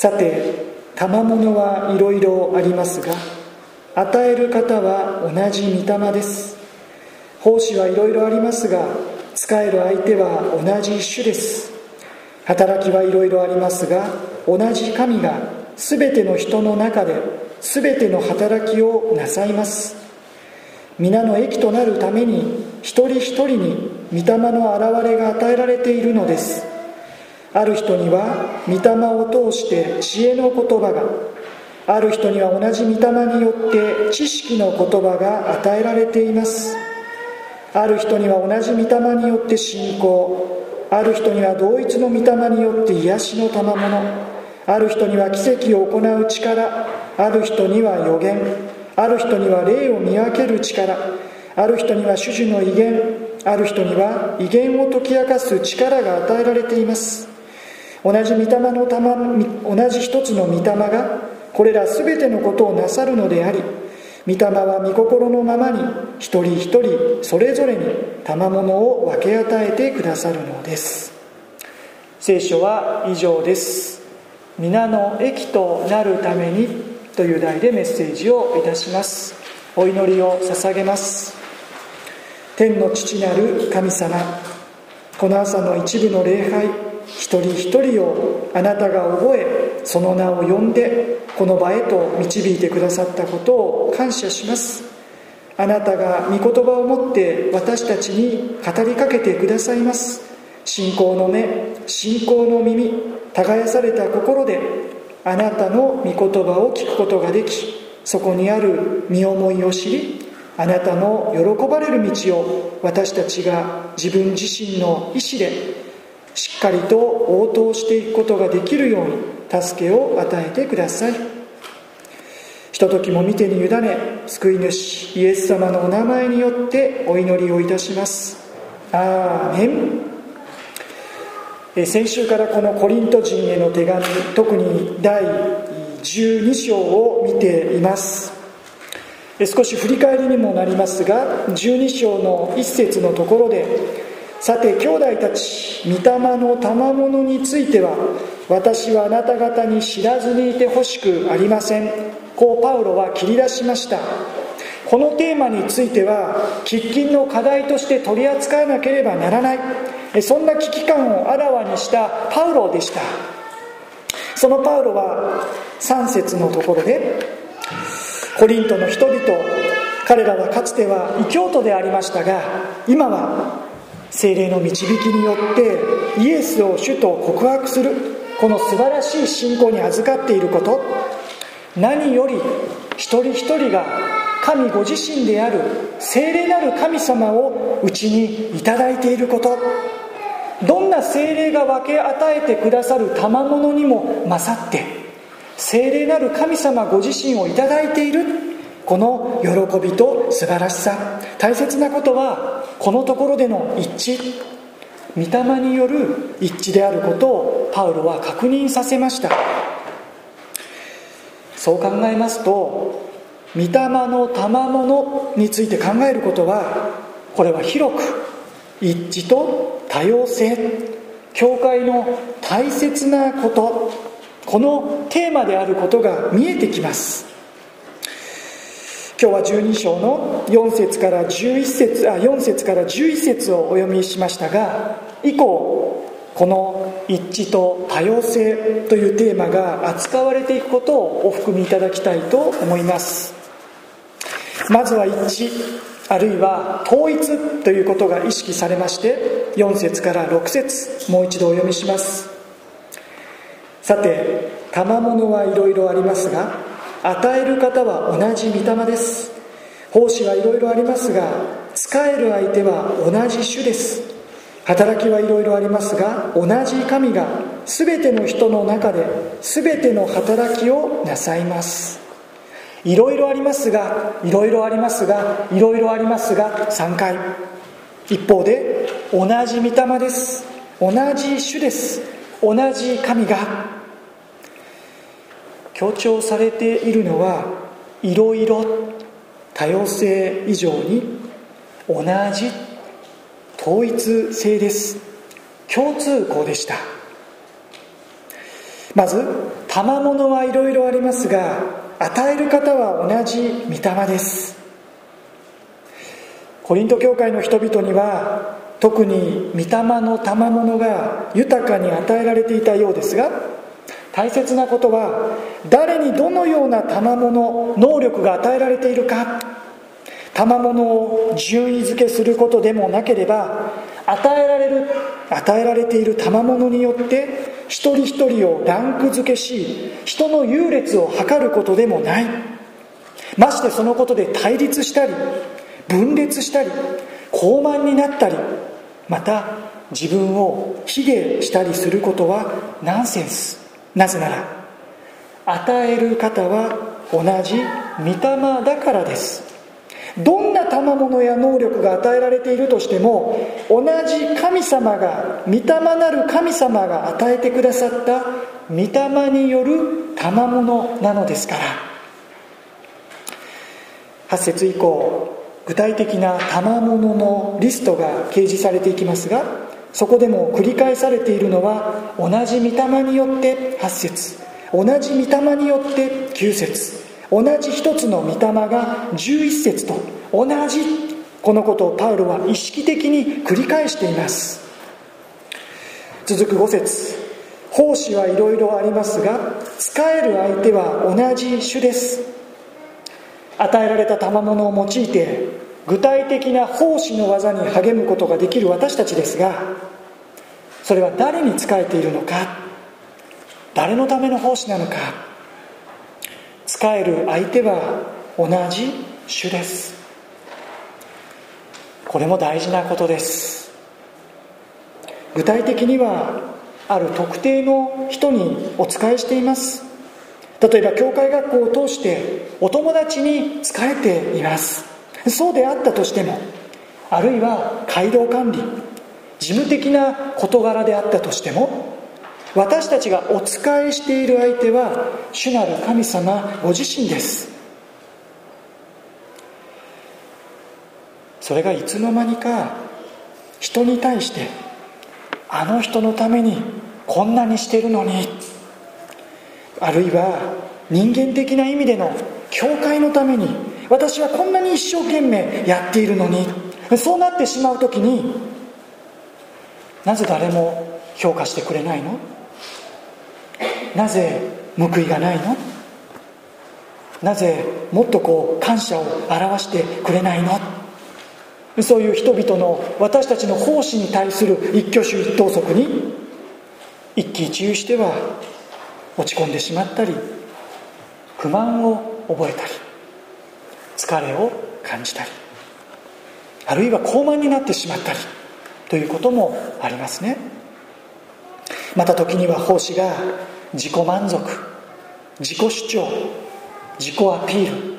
さて賜物はいろいろありますが与える方は同じ御霊です。奉仕はいろいろありますが使える相手は同じ種です。働きはいろいろありますが同じ神が全ての人の中で全ての働きをなさいます。皆の益となるために一人一人に御霊の現れが与えられているのです。ある人には御霊を通して知恵の言葉がある人には同じ御霊によって知識の言葉が与えられています。ある人には同じ御霊によって信仰。ある人には同一の御霊によって癒しの賜物。ある人には奇跡を行う力。ある人には予言。ある人には霊を見分ける力。ある人には種々の威厳。ある人には威厳を解き明かす力が与えられています。同じ御霊の玉同じ一つの御霊がこれら全てのことをなさるのであり御霊は御心のままに一人一人それぞれに賜物を分け与えてくださるのです。聖書は以上です。皆の益となるためにという題でメッセージをいたします。お祈りを捧げます。天の父なる神様この朝の一部の礼拝一人一人をあなたが覚えその名を呼んでこの場へと導いてくださったことを感謝します。あなたが御言葉を持って私たちに語りかけてくださいます。信仰の目信仰の耳耕された心であなたの御言葉を聞くことができそこにある身思いを知りあなたの喜ばれる道を私たちが自分自身の意志でしっかりと応答していくことができるように助けを与えてください。ひとときも見てに委ね救い主イエス様のお名前によってお祈りをいたします。アーメン。先週からこのコリント人への手紙特に第12章を見ています。少し振り返りにもなりますが12章の一節のところでさて兄弟たち御霊の賜物については私はあなた方に知らずにいてほしくありません。こうパウロは切り出しました。このテーマについては喫緊の課題として取り扱わなければならない。そんな危機感をあらわにしたパウロでした。そのパウロは3節のところでコリントの人々彼らはかつては異教徒でありましたが今は精霊の導きによってイエスを主と告白するこの素晴らしい信仰に預かっていること。何より一人一人が神ご自身である聖霊なる神様をうちにいただいていること。どんな精霊が分け与えてくださる賜物にも勝って聖霊なる神様ご自身をいただいている。この喜びと素晴らしさ。大切なことはこのところでの一致。御霊による一致であることをパウロは確認させました。そう考えますと御霊の賜物について考えることはこれは広く一致と多様性。教会の大切なこと。このテーマであることが見えてきます。今日は12章の4節から11節あ4節から11節をお読みしましたが以降この一致と多様性というテーマが扱われていくことをお含みいただきたいと思います。まずは一致あるいは統一ということが意識されまして4節から6節もう一度お読みします。さて賜物はいろいろありますが与える方は同じ御霊です。奉仕はいろいろありますが使える相手は同じ種です。働きはいろいろありますが同じ神が全ての人の中で全ての働きをなさいます。いろいろありますがいろいろありますがいろいろありますが3回。一方で同じ御霊です。同じ種です。同じ神が強調されているのはいろいろ多様性以上に同じ統一性です。共通項でした。まず賜物はいろいろありますが与える方は同じ御霊です。コリント教会の人々には特に御霊の賜物が豊かに与えられていたようですが大切なことは誰にどのような賜物能力が与えられているか。賜物を順位付けすることでもなければ与えられる与えられている賜物によって一人一人をランク付けし人の優劣を測ることでもない。ましてそのことで対立したり分裂したり傲慢になったりまた自分を卑下したりすることはナンセンス。なぜなら与える方は同じ御霊だからです。どんな賜物や能力が与えられているとしても同じ神様が御霊なる神様が与えてくださった御霊による賜物なのですから。8節以降具体的な賜物のリストが掲示されていきますがそこでも繰り返されているのは同じ御霊によって8節同じ御霊によって9節同じ一つの御霊が11節と同じこのことをパウロは意識的に繰り返しています。続く5節奉仕はいろいろありますが使える相手は同じ種です。与えられた賜物を用いて具体的な奉仕の技に励むことができる私たちですがそれは誰に仕えているのか誰のための奉仕なのか仕える相手は同じ種です。これも大事なことです。具体的にはある特定の人にお仕えしています。例えば教会学校を通してお友達に仕えています。そうであったとしてもあるいは街道管理事務的な事柄であったとしても私たちがお仕えしている相手は主なる神様ご自身です。それがいつの間にか人に対してあの人のためにこんなにしてるのにあるいは人間的な意味での教会のために私はこんなに一生懸命やっているのに。そうなってしまう時になぜ誰も評価してくれないの？なぜ報いがないの？なぜもっとこう感謝を表してくれないの？そういう人々の私たちの奉仕に対する一挙手一投足に一喜一憂しては落ち込んでしまったり不満を覚えたり。疲れを感じたりあるいは高慢になってしまったりということもありますね。また時には奉仕が自己満足自己主張自己アピール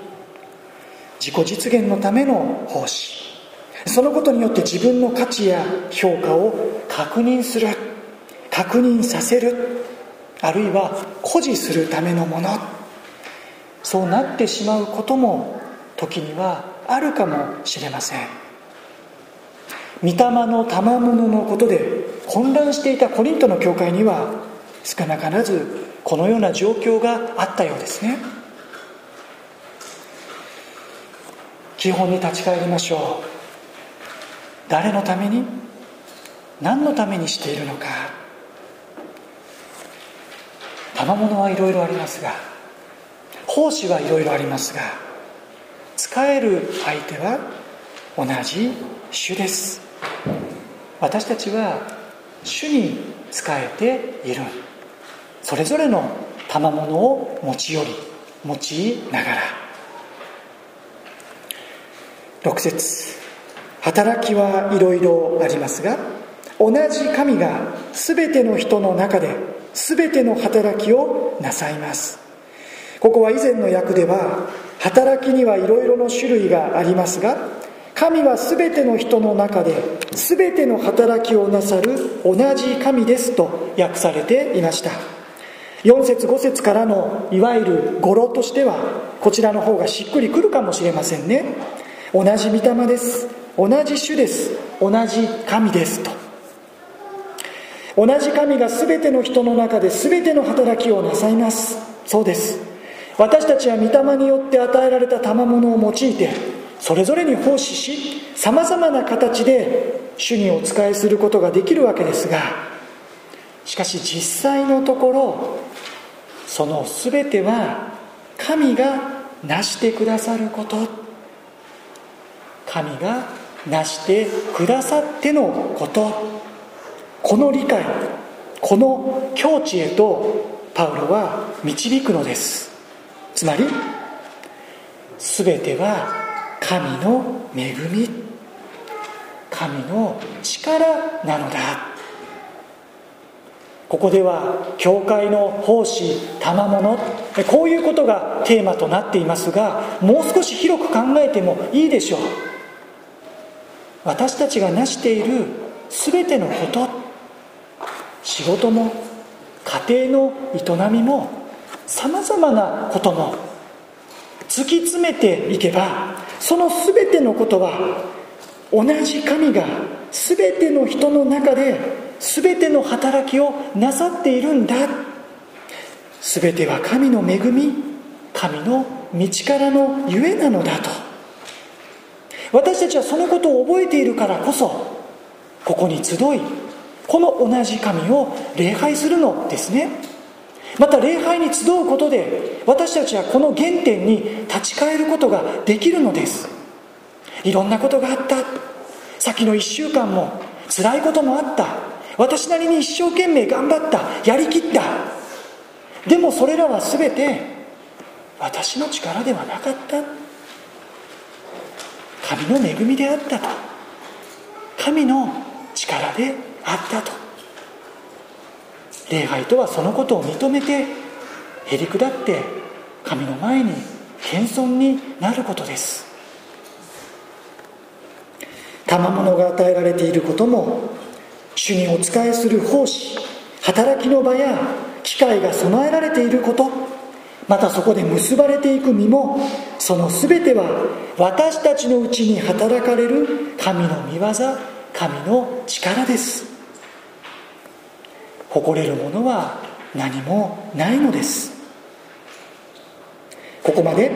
自己実現のための奉仕。そのことによって自分の価値や評価を確認する確認させるあるいは誇示するためのもの。そうなってしまうことも時にはあるかもしれません。御霊の賜物のことで混乱していたコリントの教会には少なからずこのような状況があったようですね。基本に立ち返りましょう。誰のために？何のためにしているのか？賜物はいろいろありますが奉仕はいろいろありますが使える相手は同じ主です。私たちは主に仕えている。それぞれの賜物を持ち寄り用いながら。6節。働きはいろいろありますが同じ神が全ての人の中で全ての働きをなさいます。ここは以前の訳では働きにはいろいろの種類がありますが神は全ての人の中で全ての働きをなさる同じ神ですと訳されていました。4節5節からのいわゆる語呂としてはこちらの方がしっくりくるかもしれませんね。同じ御霊です。同じ主です。同じ神ですと。同じ神が全ての人の中で全ての働きをなさいます。そうです。私たちは御霊によって与えられた賜物を用いてそれぞれに奉仕しさまざまな形で主にお仕えすることができるわけですがしかし実際のところその全ては神が成してくださること。神が成してくださってのこと。この理解この境地へとパウロは導くのです。つまり全ては神の恵み。神の力なのだ。ここでは教会の奉仕賜物。こういうことがテーマとなっていますがもう少し広く考えてもいいでしょう。私たちが成している全てのこと。仕事も家庭の営みもさまざまなことも突き詰めていけばその全てのことは同じ神が全ての人の中で全ての働きをなさっているんだ。全ては神の恵み神の道からのゆえなのだと。私たちはそのことを覚えているからこそここに集いこの同じ神を礼拝するのですね。また礼拝に集うことで私たちはこの原点に立ち返ることができるのです。いろんなことがあった。先の1週間も辛いこともあった。私なりに一生懸命頑張った。やりきった。でもそれらは全て私の力ではなかった。神の恵みであったと。神の力であったと。礼拝とはそのことを認めてへりくだって神の前に謙遜になることです。賜物が与えられていることも主にお仕えする奉仕働きの場や機会が備えられていることまたそこで結ばれていく身もその全ては私たちのうちに働かれる神の御業神の力です。誇れるものは何もないのです。ここまで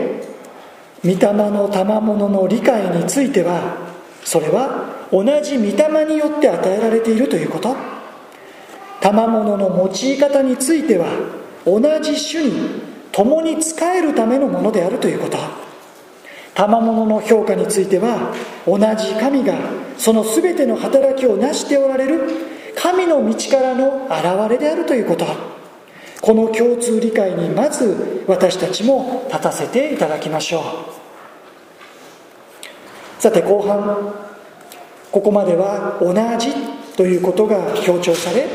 御霊の賜物の理解についてはそれは同じ御霊によって与えられているということ。賜物の用い方については同じ種に共に仕えるためのものであるということ。賜物の評価については同じ神がその全ての働きを成しておられる神の道からの現れであるということ。この共通理解にまず私たちも立たせていただきましょう。さて後半ここまでは同じということが強調され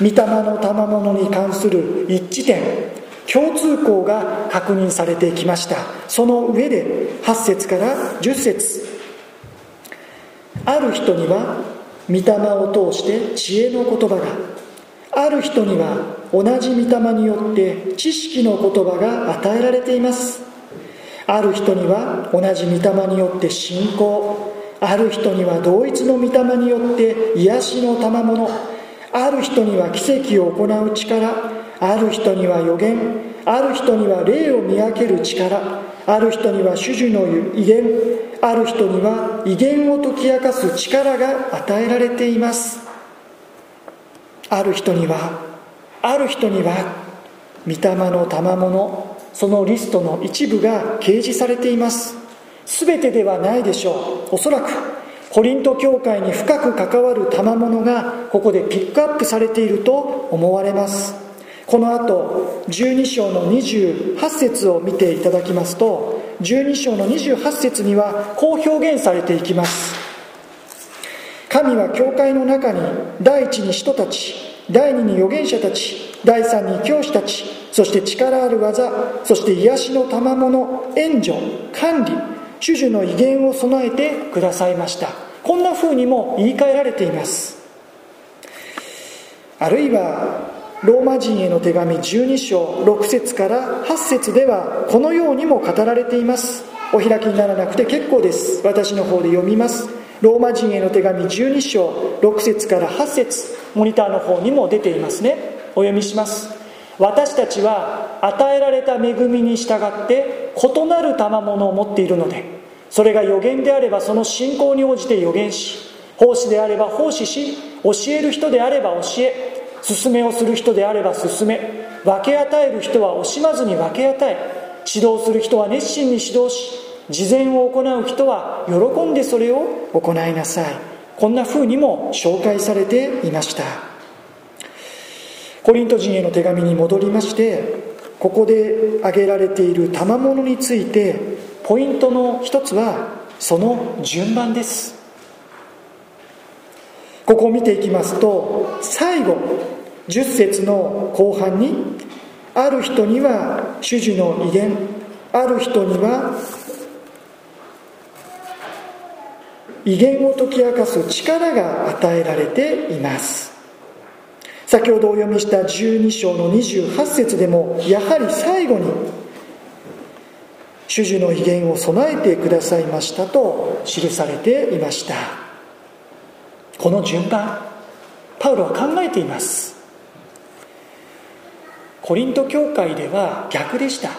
御霊の賜物に関する一致点共通項が確認されてきました。その上で8節から10節。ある人には御霊を通して知恵の言葉が。ある人には同じ御霊によって知識の言葉が与えられています。ある人には同じ御霊によって信仰。ある人には同一の御霊によって癒しの賜物。ある人には奇跡を行う力。ある人には予言。ある人には霊を見分ける力。ある人には主樹の威厳ある人には威厳を解き明かす力が与えられています。ある人にはある人には御霊の賜物そのリストの一部が掲示されています。全てではないでしょう。おそらくコリント教会に深く関わる賜物がここでピックアップされていると思われます。この後12章の28節を見ていただきますと12章の28節にはこう表現されていきます。神は教会の中に第一に人たち第二に預言者たち第三に教師たちそして力ある技そして癒しの賜物援助管理主樹の威厳を備えてくださいました。こんな風にも言い換えられています。あるいはローマ人への手紙12章6節から8節ではこのようにも語られています。お開きにならなくて結構です。私の方で読みます。ローマ人への手紙12章6節から8節。モニターの方にも出ていますね。お読みします。私たちは与えられた恵みに従って異なる賜物を持っているのでそれが予言であればその信仰に応じて予言し奉仕であれば奉仕し教える人であれば教え勧めをする人であれば勧め分け与える人は惜しまずに分け与え指導する人は熱心に指導し事前を行う人は喜んでそれを行いなさい。こんな風にも紹介されていました。コリント人への手紙に戻りましてここで挙げられている賜物についてポイントの一つはその順番です。ここを見ていきますと最後10節の後半にある人には主樹の威厳ある人には威厳を解き明かす力が与えられています。先ほどお読みした12章の28節でもやはり最後に主樹の威厳を備えてくださいましたと記されていました。この順番パウロは考えています。コリント教会では逆でした。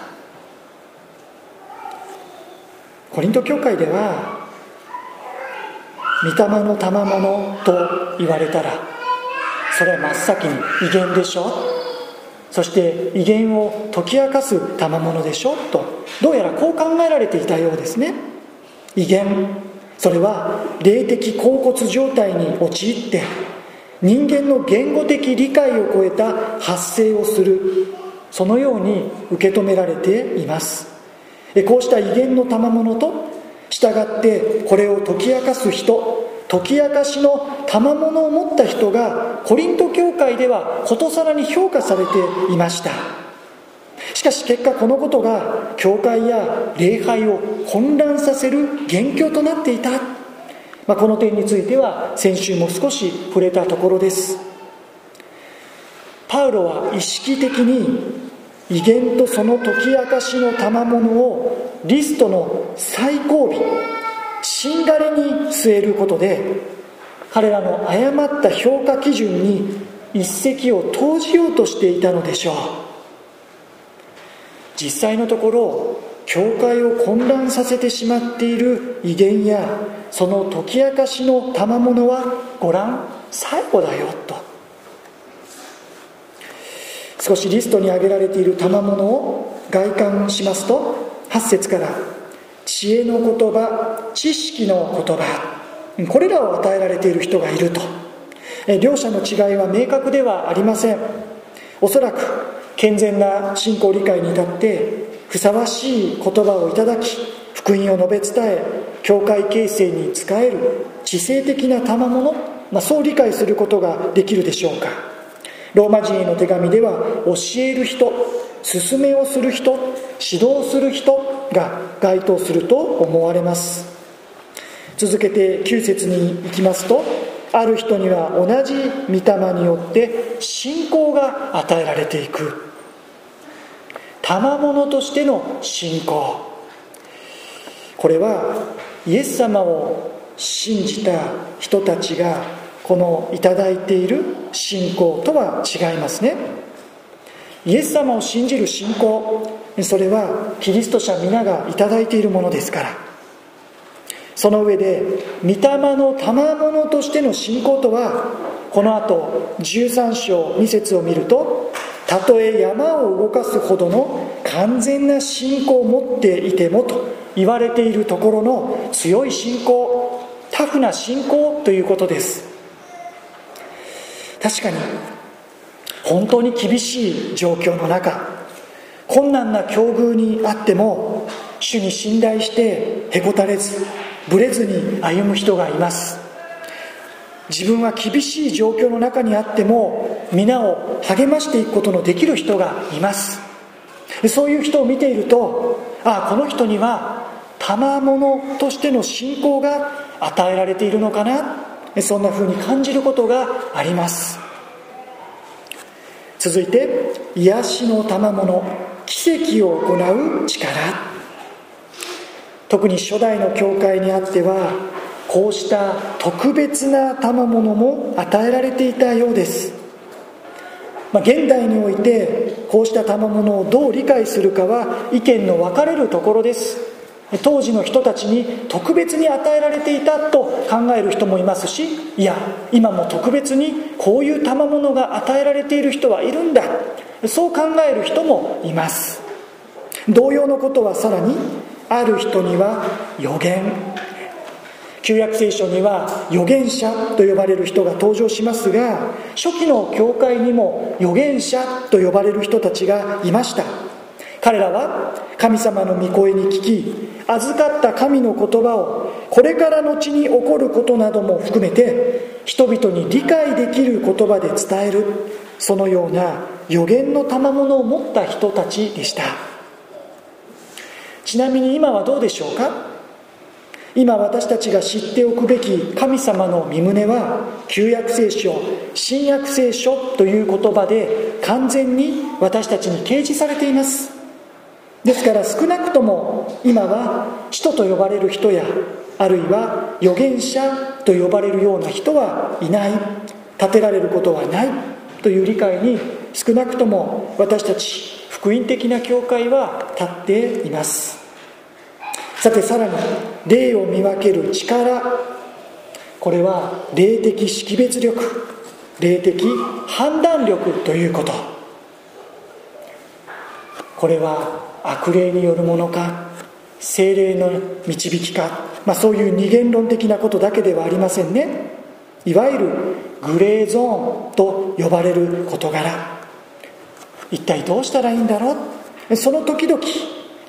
コリント教会では御霊の賜物と言われたらそれは真っ先に威厳でしょ？そして威厳を解き明かす賜物でしょ？とどうやらこう考えられていたようですね。威厳それは霊的恍骨状態に陥って人間の言語的理解を超えた発声をするそのように受け止められています。こうした威厳の賜物と従ってこれを解き明かす人解き明かしの賜物を持った人がコリント教会ではことさらに評価されていました。しかし結果このことが教会や礼拝を混乱させる元凶となっていた、まあ、この点については先週も少し触れたところです。パウロは意識的に威厳とその解き明かしの賜物をリストの最後尾しんがれに据えることで彼らの誤った評価基準に一石を投じようとしていたのでしょう。実際のところ教会を混乱させてしまっている威厳やその解き明かしの賜物はご覧最後だよと。少しリストに挙げられている賜物を外観しますと8節から知恵の言葉知識の言葉。これらを与えられている人がいると。両者の違いは明確ではありません。おそらく健全な信仰理解に至ってふさわしい言葉をいただき福音を述べ伝え教会形成に仕える知性的な賜物、まあ、そう理解することができるでしょうか。ローマ人への手紙では教える人勧めをする人指導する人が該当すると思われます。続けて9節に行きますとある人には同じ御霊によって信仰が与えられていく。賜物としての信仰。これはイエス様を信じた人たちがこの頂いている信仰とは違いますね。イエス様を信じる信仰。それはキリスト者皆が頂いているものですから。その上で御霊の賜物としての信仰とはこの後13章2節を見るとたとえ山を動かすほどの完全な信仰を持っていてもと言われているところの強い信仰タフな信仰ということです。確かに本当に厳しい状況の中困難な境遇にあっても主に信頼してへこたれずぶれずに歩む人がいます。自分は厳しい状況の中にあっても皆を励ましていくことのできる人がいます。そういう人を見ているとああこの人には賜物としての信仰が与えられているのかな？そんな風に感じることがあります。続いて癒しの賜物奇跡を行う力。特に初代の教会にあってはこうした特別な賜物も与えられていたようです、まあ、現代においてこうした賜物をどう理解するかは意見の分かれるところです。当時の人たちに特別に与えられていたと考える人もいますしいや今も特別にこういう賜物が与えられている人はいるんだ。そう考える人もいます。同様のことはさらにある人には予言。旧約聖書には預言者と呼ばれる人が登場しますが初期の教会にも預言者と呼ばれる人たちがいました。彼らは神様の御声に聞き預かった神の言葉をこれからのちに起こることなども含めて人々に理解できる言葉で伝えるそのような予言の賜物を持った人たちでした。ちなみに今はどうでしょうか？今私たちが知っておくべき神様の御旨は旧約聖書新約聖書という言葉で完全に私たちに掲示されています。ですから少なくとも今は使徒と呼ばれる人やあるいは預言者と呼ばれるような人はいない。立てられることはない。という理解に少なくとも私たち福音的な教会は立っています。さてさらに霊を見分ける力。これは霊的識別力霊的判断力ということ。これは悪霊によるものか精霊の導きか、まあ、そういう二元論的なことだけではありませんね。いわゆるグレーゾーンと呼ばれる事柄。一体どうしたらいいんだろう？その時々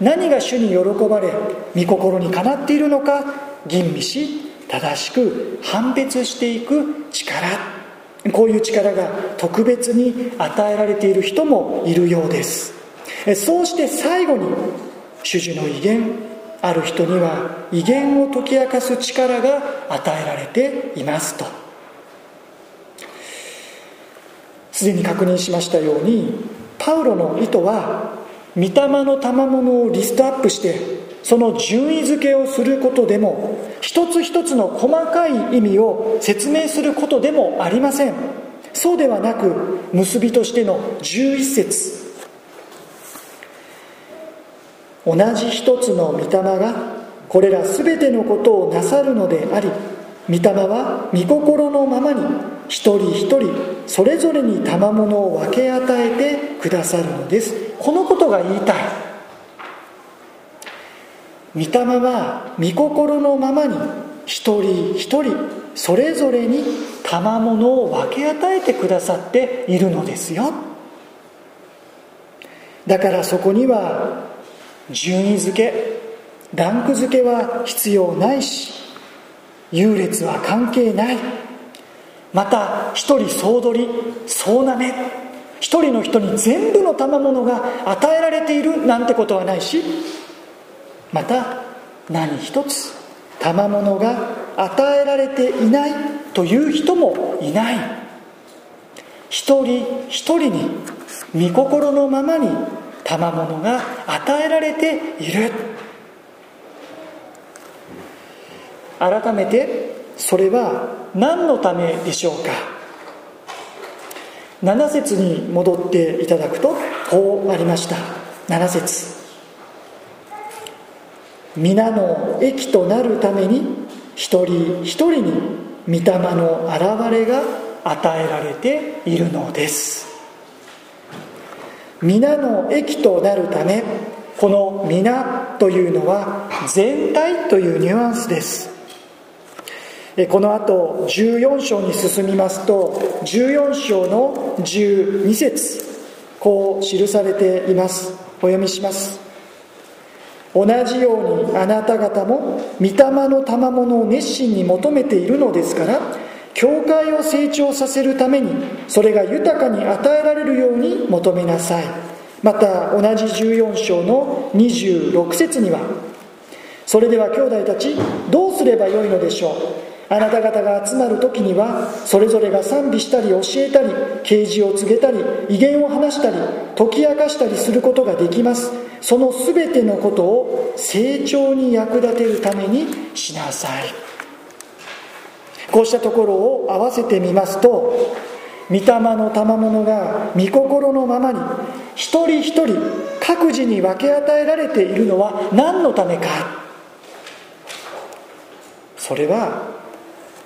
何が主に喜ばれ御心にかなっているのか吟味し正しく判別していく力。こういう力が特別に与えられている人もいるようです。そうして最後に主樹の威厳ある人には威厳を解き明かす力が与えられていますと。すでに確認しましたようにパウロの意図は御霊の賜物をリストアップしてその順位付けをすることでも一つ一つの細かい意味を説明することでもありません。そうではなく結びとしての11節。同じ一つの御霊がこれら全てのことをなさるのであり御霊は御心のままに一人一人それぞれに賜物を分け与えてくださるのです。このことが言いたい。御霊は御心のままに一人一人それぞれに賜物を分け与えてくださっているのですよ。だからそこには順位付けランク付けは必要ないし優劣は関係ない。また一人総取り総なめ。一人の人に全部の賜物が与えられているなんてことはないしまた何一つ賜物が与えられていないという人もいない。一人一人に御心のままに賜物が与えられている。改めてそれは何のためでしょうか？7節に戻っていただくとこうありました。7節。皆の益となるために一人一人に御霊の現れが与えられているのです。皆の益となるためこの皆というのは全体というニュアンスです。この後14章に進みますと14章の12節こう記されています。お読みします。同じようにあなた方も御霊の賜物を熱心に求めているのですから教会を成長させるためにそれが豊かに与えられるように求めなさい。また同じ14章の26節にはそれでは兄弟たちどうすればよいのでしょう？あなた方が集まる時にはそれぞれが賛美したり教えたり啓示を告げたり威厳を話したり解き明かしたりすることができます。その全てのことを成長に役立てるためにしなさい。こうしたところを合わせてみますと御霊の賜物が御心のままに一人一人各自に分け与えられているのは何のためか。それは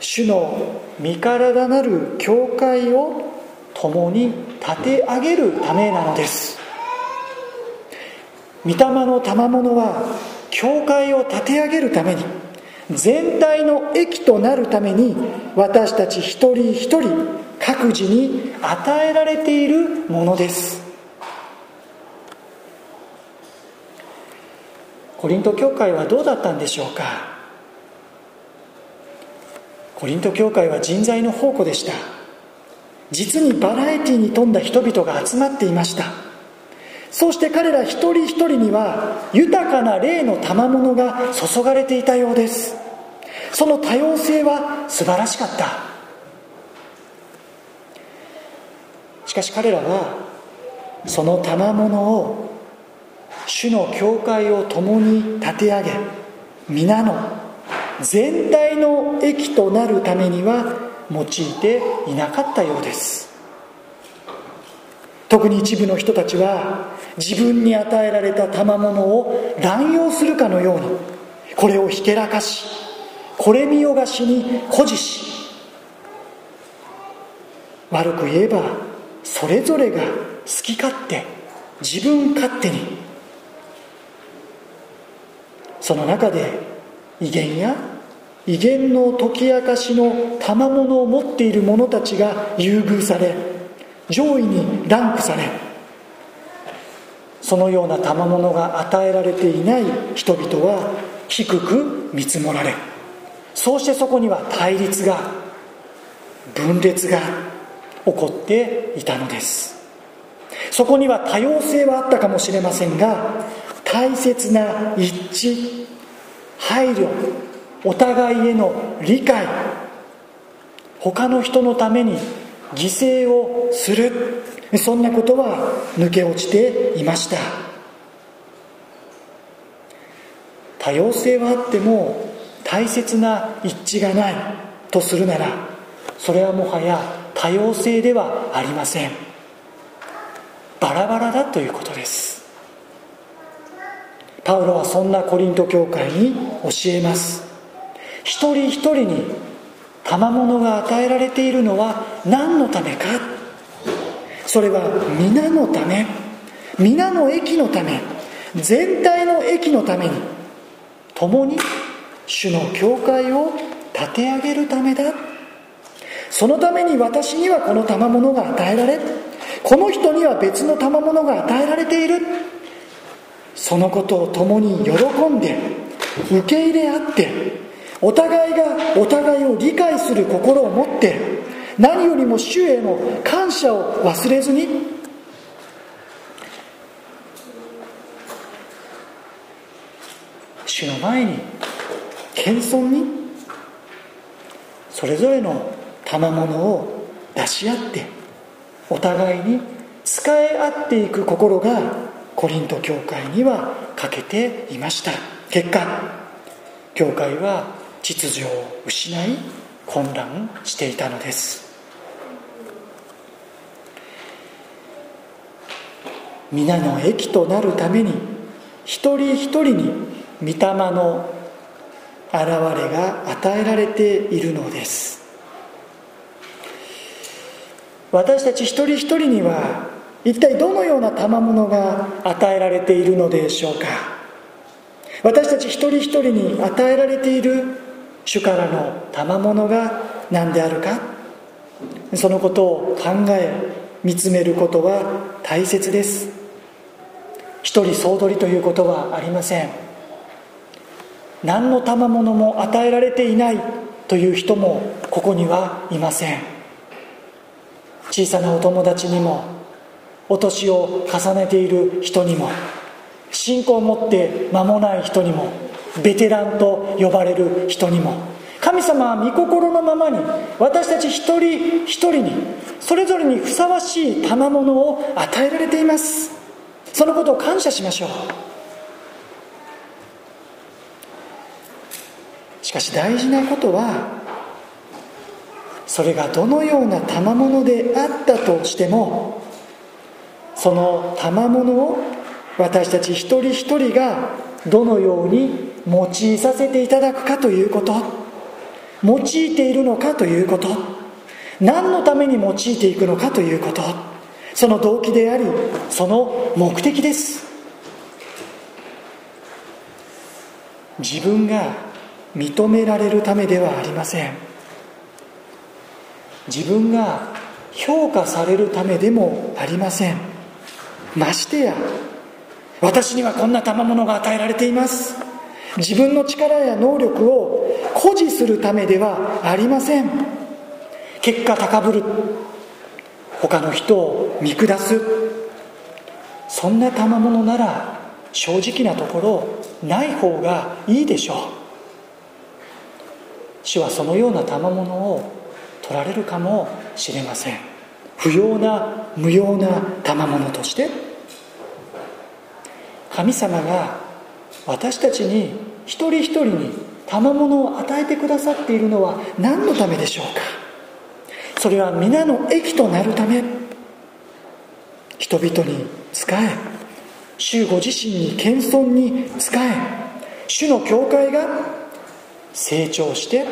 主の身体なる教会を共に立て上げるためなのです。御霊の賜物は教会を立て上げるために全体の益となるために私たち一人一人各自に与えられているものです。コリント教会はどうだったんでしょうか？コリント教会は人材の宝庫でした。実にバラエティに富んだ人々が集まっていました。そして彼ら一人一人には豊かな霊の賜物が注がれていたようです。その多様性は素晴らしかった。しかし彼らはその賜物を主の教会を共に立て上げ皆の全体の益となるためには用いていなかったようです。特に一部の人たちは自分に与えられた賜物を乱用するかのようにこれをひけらかしこれ見よがしに誇示し悪く言えばそれぞれが好き勝手自分勝手に。その中で威厳や威厳の解き明かしの賜物を持っている者たちが優遇され上位にランクされそのような賜物が与えられていない人々は低く見積もられそうしてそこには対立が分裂が起こっていたのです。そこには多様性はあったかもしれませんが大切な一致配慮お互いへの理解他の人のために犠牲をする。そんなことは抜け落ちていました。多様性はあっても大切な一致がないとするならそれはもはや多様性ではありません。バラバラだということです。パウロはそんなコリント教会に教えます。一人一人に賜物が与えられているのは何のためか？それは皆のため皆の益のため全体の益のために共に主の教会を立て上げるためだ。そのために私にはこの賜物が与えられこの人には別の賜物が与えられている。そのことを共に喜んで受け入れ合ってお互いがお互いを理解する心を持って何よりも主への感謝を忘れずに主の前に謙遜にそれぞれの賜物を出し合ってお互いに使い合っていく心がコリント教会には欠けていました。結果教会は秩序を失い混乱していたのです。皆の益となるために一人一人に御霊の現れが与えられているのです。私たち一人一人には一体どのような賜物が与えられているのでしょうか？私たち一人一人に与えられている主からの賜物が何であるか？そのことを考え見つめることは大切です。一人総取りということはありません。何の賜物も与えられていないという人もここにはいません。小さなお友達にもお年を重ねている人にも信仰を持って間もない人にもベテランと呼ばれる人にも神様は御心のままに私たち一人一人にそれぞれにふさわしい賜物を与えられています。そのことを感謝しましょう。しかし大事なことはそれがどのような賜物であったとしてもその賜物を私たち一人一人がどのように用いさせていただくかということ。用いているのかということ。何のために用いていくのかということ。その動機でありその目的です。自分が認められるためではありません。自分が評価されるためでもありません。ましてや私にはこんな賜物が与えられています。自分の力や能力を誇示するためではありません。結果高ぶる。他の人を見下す。そんな賜物なら正直なところない方がいいでしょう。主はそのような賜物を取られるかもしれません。不要な無用な賜物として神様が私たちに一人一人に賜物を与えてくださっているのは何のためでしょうか？それは皆の益となるため。人々に仕え主ご自身に謙遜に仕え主の教会が成長して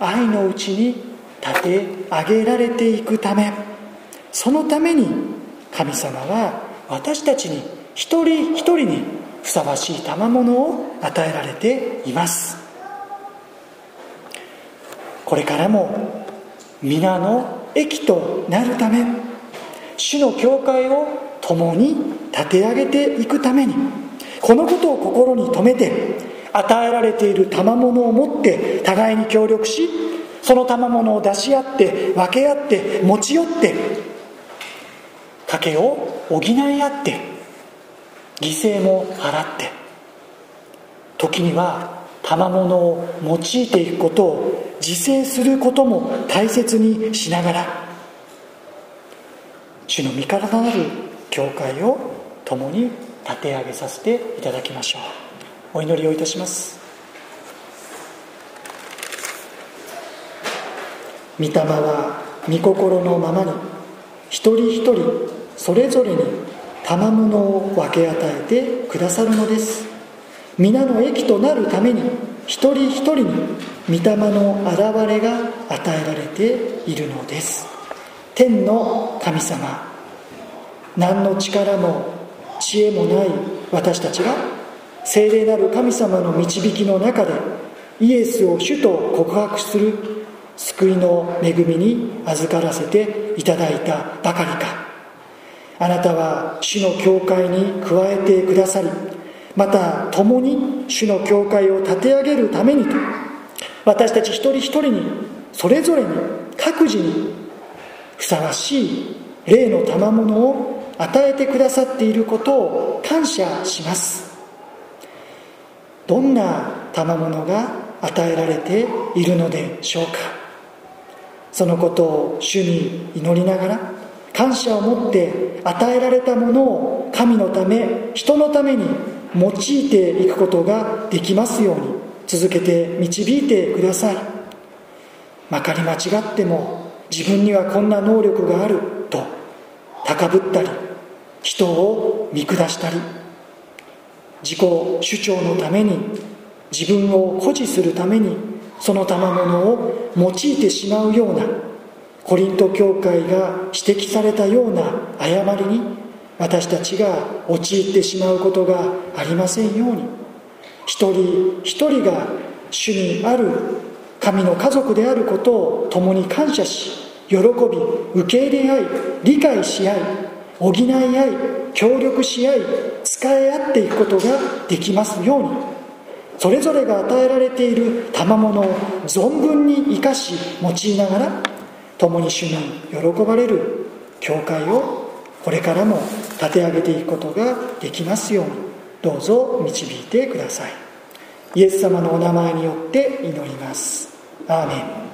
愛のうちに立て上げられていくため。そのために神様は私たちに一人一人にふさわしい賜物を与えられています。これからも皆の益となるため主の教会を共に立て上げていくためにこのことを心に留めて与えられている賜物を持って互いに協力しその賜物を出し合って分け合って持ち寄って賭けを補い合って犠牲も払って時には賜物を用いていくことを自制することも大切にしながら主の味方なる教会を共に立て上げさせていただきましょう。お祈りをいたします。御霊は御心のままに一人一人それぞれに賜物を分け与えてくださるのです。皆の益となるために一人一人に御霊の現れが与えられているのです。天の神様何の力も知恵もない私たちが聖霊なる神様の導きの中でイエスを主と告白する救いの恵みに預からせていただいたばかりか。あなたは主の教会に加えてくださりまた共に主の教会を立て上げるためにと私たち一人一人にそれぞれに各自にふさわしい霊の賜物を与えてくださっていることを感謝します。どんな賜物が与えられているのでしょうか。そのことを主に祈りながら感謝を持って与えられたものを神のため人のために用いていくことができますように続けて導いてください。まかり間違っても自分にはこんな能力があると高ぶったり人を見下したり自己主張のために自分を誇示するためにその賜物を用いてしまうようなコリント教会が指摘されたような誤りに私たちが陥ってしまうことがありませんように。一人一人が主にある神の家族であることを共に感謝し喜び受け入れ合い理解し合い補い合い協力し合い使い合っていくことができますように。それぞれが与えられている賜物を存分に生かし用いながら共に主に喜ばれる教会をこれからも立て上げていくことができますようにどうぞ導いてください。イエス様のお名前によって祈ります。アーメン。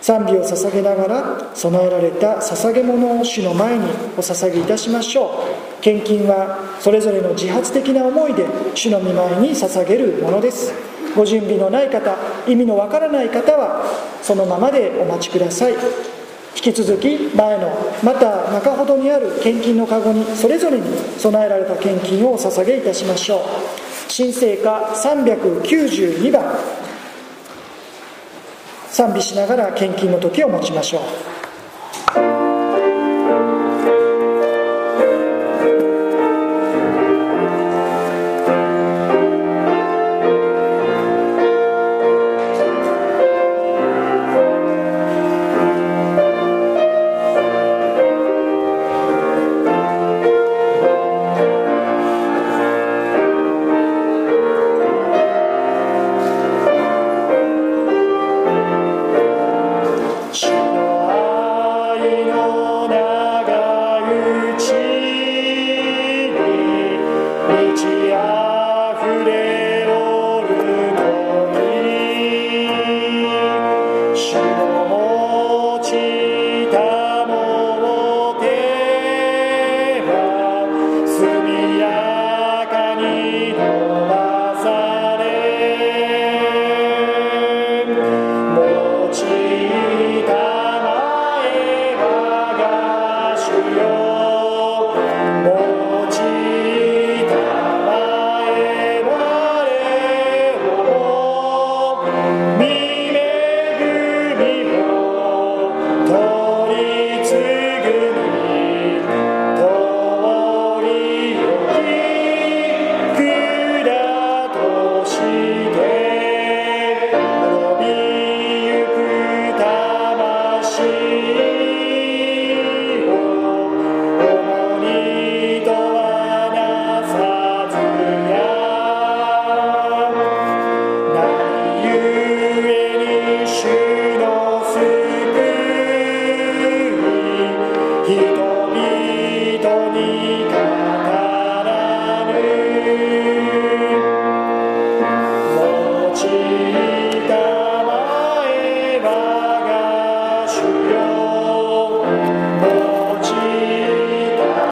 賛美を捧げながら備えられた捧げ物を主の前にお捧げいたしましょう。献金はそれぞれの自発的な思いで主の御前に捧げるものです。ご準備のない方意味のわからない方はそのままでお待ちください。引き続き前のまた中ほどにある献金のかごにそれぞれに備えられた献金をお捧げいたしましょう。新聖歌392番。賛美しながら献金の時を持ちましょう。